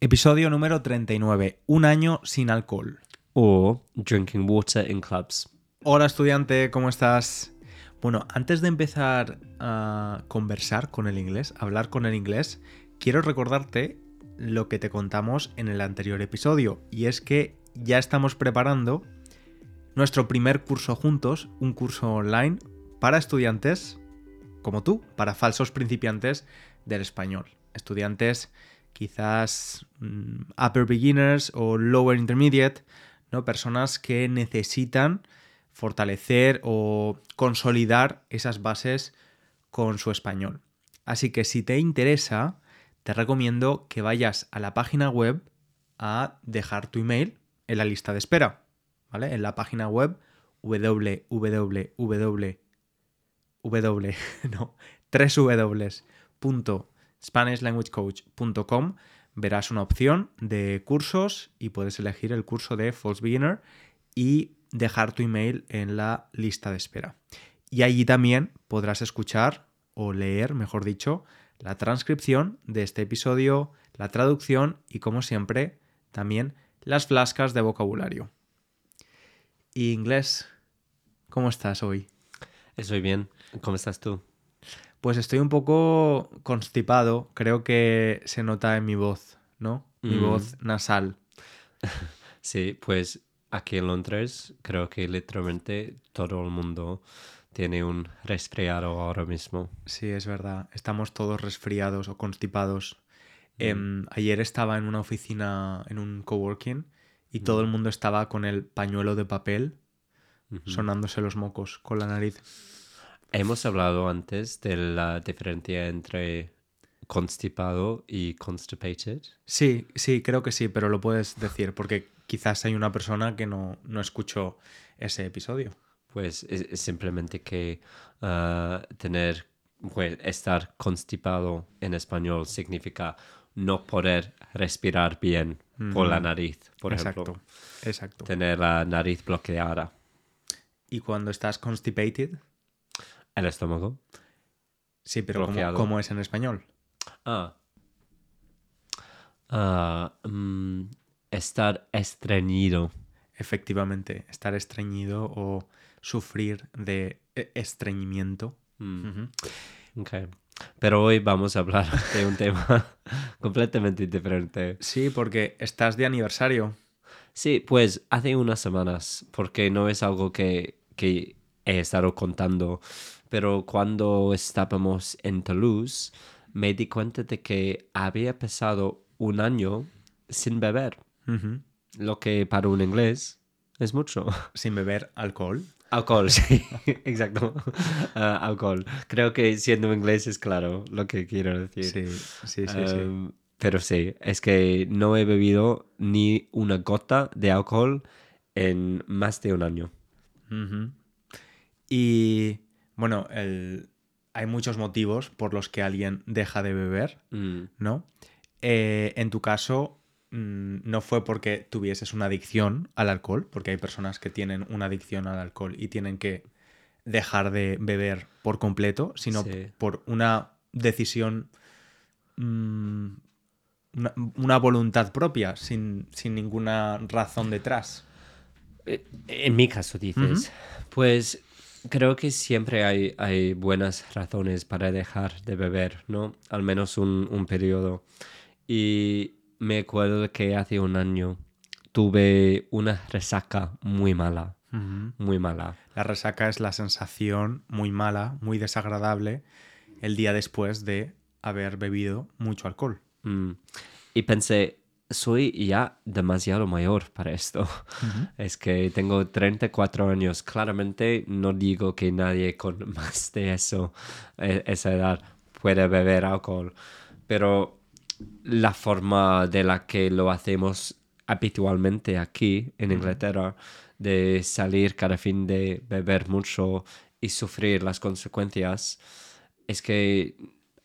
Episodio número 39. Un año sin alcohol. or drinking water in clubs. Hola estudiante, ¿cómo estás? Bueno, antes de empezar a conversar con el inglés, a hablar con el inglés, quiero recordarte lo que te contamos en el anterior episodio, y es que ya estamos preparando nuestro primer curso juntos, un curso online para estudiantes como tú, para falsos principiantes del español. Estudiantes quizás mm, upper beginners o lower intermediate, ¿no? Personas que necesitan fortalecer o consolidar esas bases con su español. Así que si te interesa, te recomiendo que vayas a la página web a dejar tu email en la lista de espera, ¿vale? En la página web www w, no, www.spanishlanguagecoach.com verás una opción de cursos y puedes elegir el curso de False Beginner y dejar tu email en la lista de espera. Y allí también podrás escuchar o leer, mejor dicho, la transcripción de este episodio, la traducción y, como siempre, también las flascas de vocabulario. Y inglés, ¿cómo estás hoy? Estoy bien. ¿Cómo estás tú? Pues estoy un poco constipado, creo que se nota en mi voz, ¿no? Mi Mm. voz nasal. Sí, pues aquí en Londres creo que literalmente todo el mundo tiene un resfriado ahora mismo. Sí, es verdad. Estamos todos resfriados o constipados. Mm. Em, ayer estaba en una oficina, en un coworking, y todo Mm. el mundo estaba con el pañuelo de papel sonándose los mocos con la nariz. Hemos hablado antes de la diferencia entre constipado y constipated. Sí, sí, creo que sí, pero lo puedes decir porque quizás hay una persona que no, no escuchó ese episodio. Pues es, es simplemente que ah, tener, pues, estar constipado en español significa no poder respirar bien por la Ujú. nariz, por exacto, ejemplo. exacto. Tener la nariz bloqueada. Y cuando estás constipated, El estómago. sí, pero ¿cómo, es en español? Ah. Ah, mm, estar estreñido. Efectivamente, estar estreñido o sufrir de e- estreñimiento. Mm. Pero hoy vamos a hablar de un tema completamente diferente. Sí, porque estás de aniversario. Sí, pues hace unas semanas, porque no es algo que, que he estado contando, pero cuando estábamos en Toulouse, me di cuenta de que había pasado un año sin beber, lo que para un inglés es mucho. Sin beber alcohol. Alcohol, sí, exacto. Ah, alcohol. Creo que siendo inglés es claro lo que quiero decir. Sí, sí, sí, sí. Um, Pero sí, es que no he bebido ni una gota de alcohol en más de un año. Ujú. Y bueno, el- hay muchos motivos por los que alguien deja de beber, Mm, ¿no? Eh, en tu caso, mm, no fue porque tuvieses una adicción al alcohol, porque hay personas que tienen una adicción al alcohol y tienen que dejar de beber por completo, sino Sí. por una decisión, mm, una, una voluntad propia, sin, sin ninguna razón detrás. Eh, En mi caso, dices, pues creo que siempre hay, hay buenas razones para dejar de beber, ¿no? Al menos un, un periodo. Y me acuerdo que hace un año tuve una resaca muy mala, Ujú. muy mala. La resaca es la sensación muy mala, muy desagradable el día después de haber bebido mucho alcohol. Mm. Y pensé, soy ya demasiado mayor para esto. Es que tengo 34 años. Claramente no digo que nadie con más de eso, e- esa edad, puede beber alcohol. Pero la forma de la que lo hacemos habitualmente aquí en Inglaterra, de salir cada fin de beber mucho y sufrir las consecuencias, es que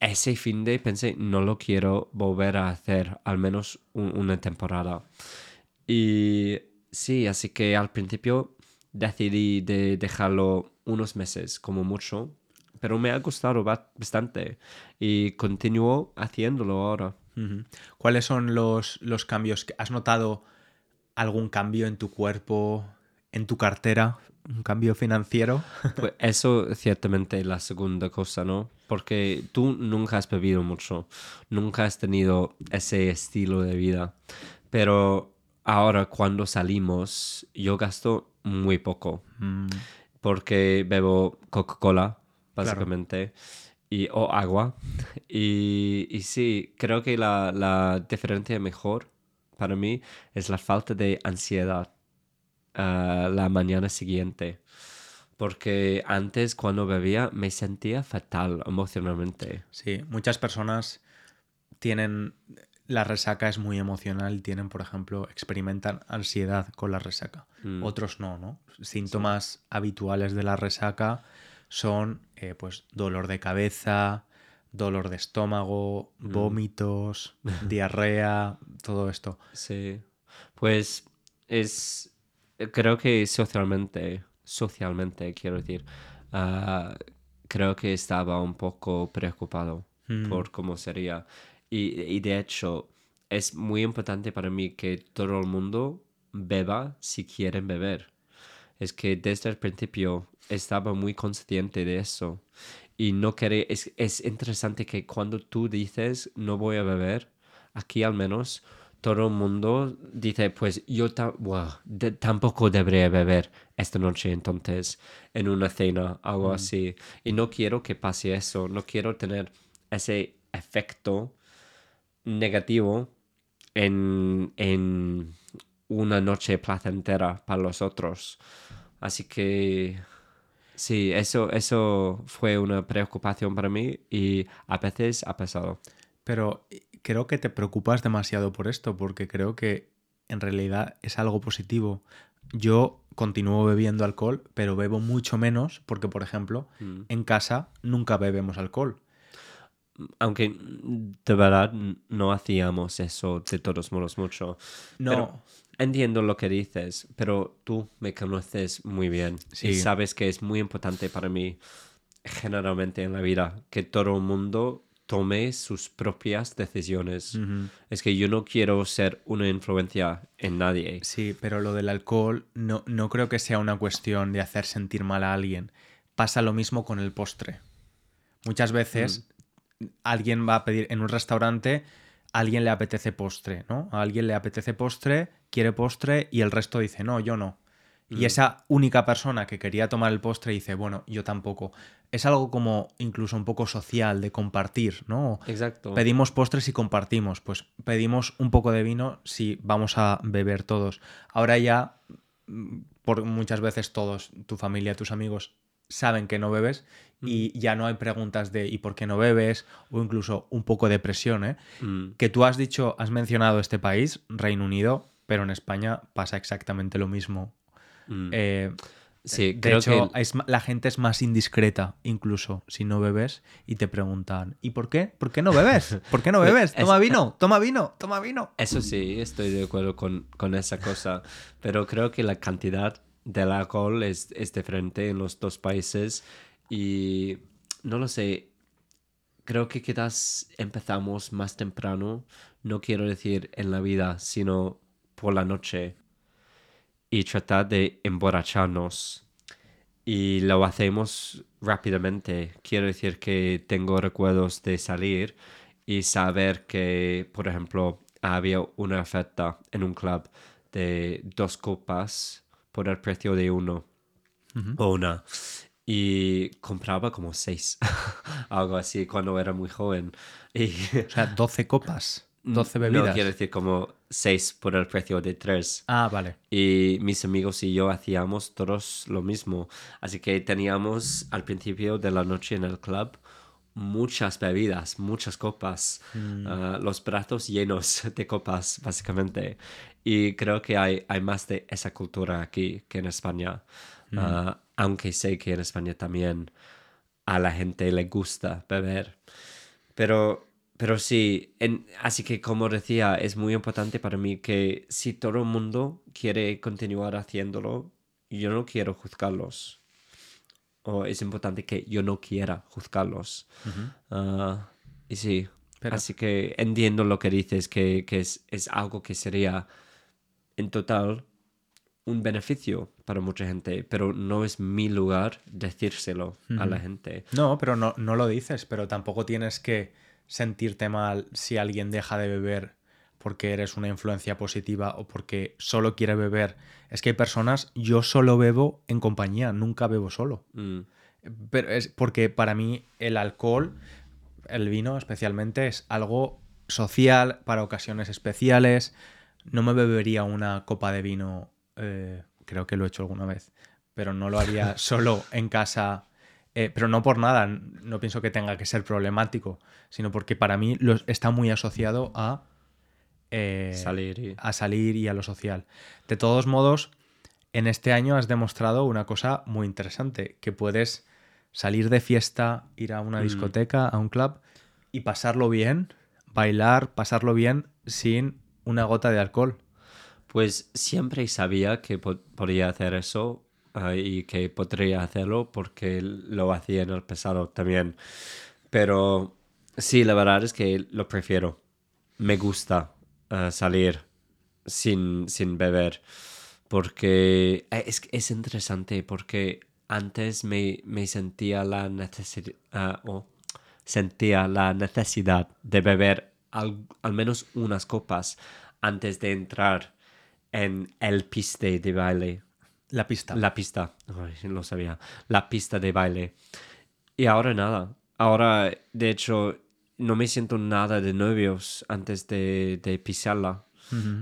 ese fin de pensé, no lo quiero volver a hacer, al menos un- una temporada. Y sí, así que al principio decidí de dejarlo unos meses como mucho, pero me ha gustado ba- bastante y continúo haciéndolo ahora. ¿Cuáles son los, los cambios? ¿Has notado algún cambio en tu cuerpo, en tu cartera? ¿Un cambio financiero? Pues eso ciertamente es la segunda cosa, ¿no? Porque tú nunca has bebido mucho, nunca has tenido ese estilo de vida, pero ahora cuando salimos yo gasto muy poco, Mm, porque bebo Coca-Cola, básicamente, y, o agua. Y, y sí, creo que la, la diferencia mejor para mí es la falta de ansiedad la mañana siguiente. Porque antes cuando bebía me sentía fatal emocionalmente. Sí, muchas personas tienen... La resaca es muy emocional, tienen, por ejemplo, experimentan ansiedad con la resaca. Mm. Otros no, ¿no? Síntomas habituales de la resaca son, eh, pues, dolor de cabeza, dolor de estómago, Mm. vómitos, diarrea, todo esto. Sí. Pues es. Creo que socialmente, socialmente quiero decir, ah, creo que estaba un poco preocupado Mm. por cómo sería. Y, y de hecho, es muy importante para mí que todo el mundo beba si quieren beber. Es que desde el principio estaba muy consciente de eso. Y no quería, es, es interesante que cuando tú dices no voy a beber, aquí al menos todo el mundo dice, pues yo ta- de- tampoco debería beber esta noche entonces en una cena, algo así. Y no quiero que pase eso, no quiero tener ese efecto negativo en, en una noche placentera para los otros. Así que sí, eso, eso fue una preocupación para mí y a veces ha pasado. Pero creo que te preocupas demasiado por esto, porque creo que en realidad es algo positivo. Yo continúo bebiendo alcohol, pero bebo mucho menos porque, por ejemplo, Mm. en casa nunca bebemos alcohol. Aunque de verdad no hacíamos eso de todos modos mucho. No, Pero entiendo lo que dices, pero tú me conoces muy bien Sí. y sabes que es muy importante para mí generalmente en la vida que todo el mundo tome sus propias decisiones. Es que yo no quiero ser una influencia en nadie. sí, pero lo del alcohol no, no creo que sea una cuestión de hacer sentir mal a alguien. Pasa lo mismo con el postre. Muchas veces alguien va a pedir en un restaurante, a alguien le apetece postre, ¿no? A alguien le apetece postre, quiere postre y el resto dice, no, yo no. Y esa única persona que quería tomar el postre dice, bueno, yo tampoco. Es algo como incluso un poco social, de compartir, ¿no? Exacto. Pedimos postres y compartimos. Pues pedimos un poco de vino si vamos a beber todos. Ahora ya, mm, por muchas veces todos, tu familia, tus amigos, saben que no bebes y ya no hay preguntas de ¿y por qué no bebes? O incluso un poco de presión, ¿eh? Mm, Que tú has dicho, has mencionado este país, Reino Unido, pero en España pasa exactamente lo mismo. Mm. Eh, sí, de creo hecho, que es la gente es más indiscreta, incluso si no bebes, y te preguntan, ¿y por qué? ¿Por qué no bebes? ¿Por qué no bebes? es- Toma vino, toma vino, toma vino. Eso sí, estoy de acuerdo con, con esa cosa, pero creo que la cantidad del alcohol es, es diferente en los dos países y no lo sé, creo que quizás empezamos más temprano, no quiero decir en la vida, sino por la noche y tratar de emborracharnos y lo hacemos rápidamente. Quiero decir que tengo recuerdos de salir y saber que, por ejemplo, había una oferta en un club de dos copas por el precio de uno o una. Y compraba como seis, algo así, cuando era muy joven. Y O sea, 12 copas, 12 no bebidas. quiero decir como seis por el precio de tres. Ah, vale. Y mis amigos y yo hacíamos todos lo mismo. Así que teníamos al principio de la noche en el club muchas bebidas, muchas copas, ah, los brazos llenos de copas, básicamente. Y creo que hay, hay más de esa cultura aquí que en España. Ah, aunque sé que en España también a la gente le gusta beber. Pero, pero sí, en- así que como decía, es muy importante para mí que si todo el mundo quiere continuar haciéndolo, yo no quiero juzgarlos. O es importante que yo no quiera juzgarlos. Ah, y sí, Así que entiendo lo que dices, que, es, es, algo que sería en total un beneficio para mucha gente, pero no es mi lugar decírselo a la gente. No, pero no, no lo dices, pero tampoco tienes que sentirte mal si alguien deja de beber porque eres una influencia positiva o porque solo quiere beber. Es que hay personas, yo solo bebo en compañía, nunca bebo solo. Mm. Pero es porque para mí el alcohol, el vino especialmente, es algo social para ocasiones especiales. No me bebería una copa de vino eh, creo que lo he hecho alguna vez, pero no lo haría solo en casa. Eh, pero no por nada, no pienso que tenga que ser problemático, sino porque para mí está muy asociado a, eh, salir y... a salir y a lo social. De todos modos, en este año has demostrado una cosa muy interesante, que puedes salir de fiesta, ir a una mm. discoteca, a un club y pasarlo bien, bailar, pasarlo bien sin una gota de alcohol. Pues siempre sabía que podía hacer eso ah, y que podría hacerlo porque lo hacía en el pasado también. Pero sí, la verdad es que lo prefiero. Me gusta ah, salir sin, sin beber porque eh, es, es interesante porque antes me, sentía la necesidad ah, sentía la necesidad de beber al, al menos unas copas antes de entrar en el piste de baile. La pista. La pista. Ay, lo sabía. La pista de baile. Y ahora nada. Ahora, de hecho, no me siento nada de novios antes de, de pisarla.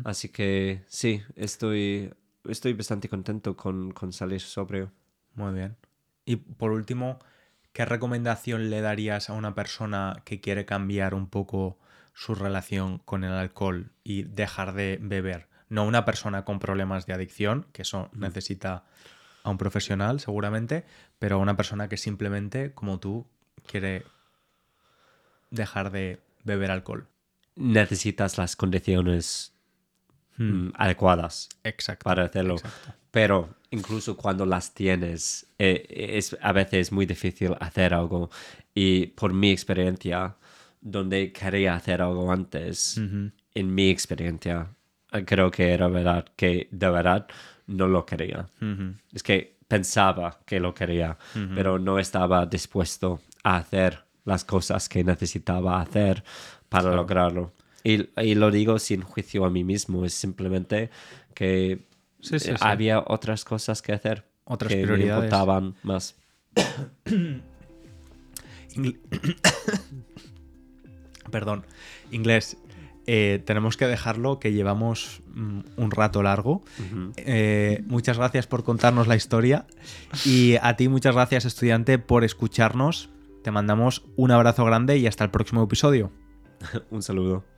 Así que sí, estoy, estoy bastante contento con, con salir sobrio. Muy bien. Y por último, ¿qué recomendación le darías a una persona que quiere cambiar un poco su relación con el alcohol y dejar de beber? No una persona con problemas de adicción, que eso necesita a un profesional seguramente, pero una persona que simplemente, como tú, quiere dejar de beber alcohol. Necesitas las condiciones hmm. mm, adecuadas para hacerlo. Pero incluso cuando las tienes, eh, es a veces muy difícil hacer algo. Y por mi experiencia, donde quería hacer algo antes, en mi experiencia, creo que era verdad, que de verdad no lo quería. Es que pensaba que lo quería, pero no estaba dispuesto a hacer las cosas que necesitaba hacer para lograrlo. Y, y, lo digo sin juicio a mí mismo, es simplemente que había otras cosas que hacer. Otras que prioridades. me importaban más. Perdón, inglés. Eh, tenemos que dejarlo, que llevamos mm, un rato largo. Eh, muchas gracias por contarnos la historia y a ti muchas gracias estudiante por escucharnos. Te mandamos un abrazo grande y hasta el próximo episodio. un saludo.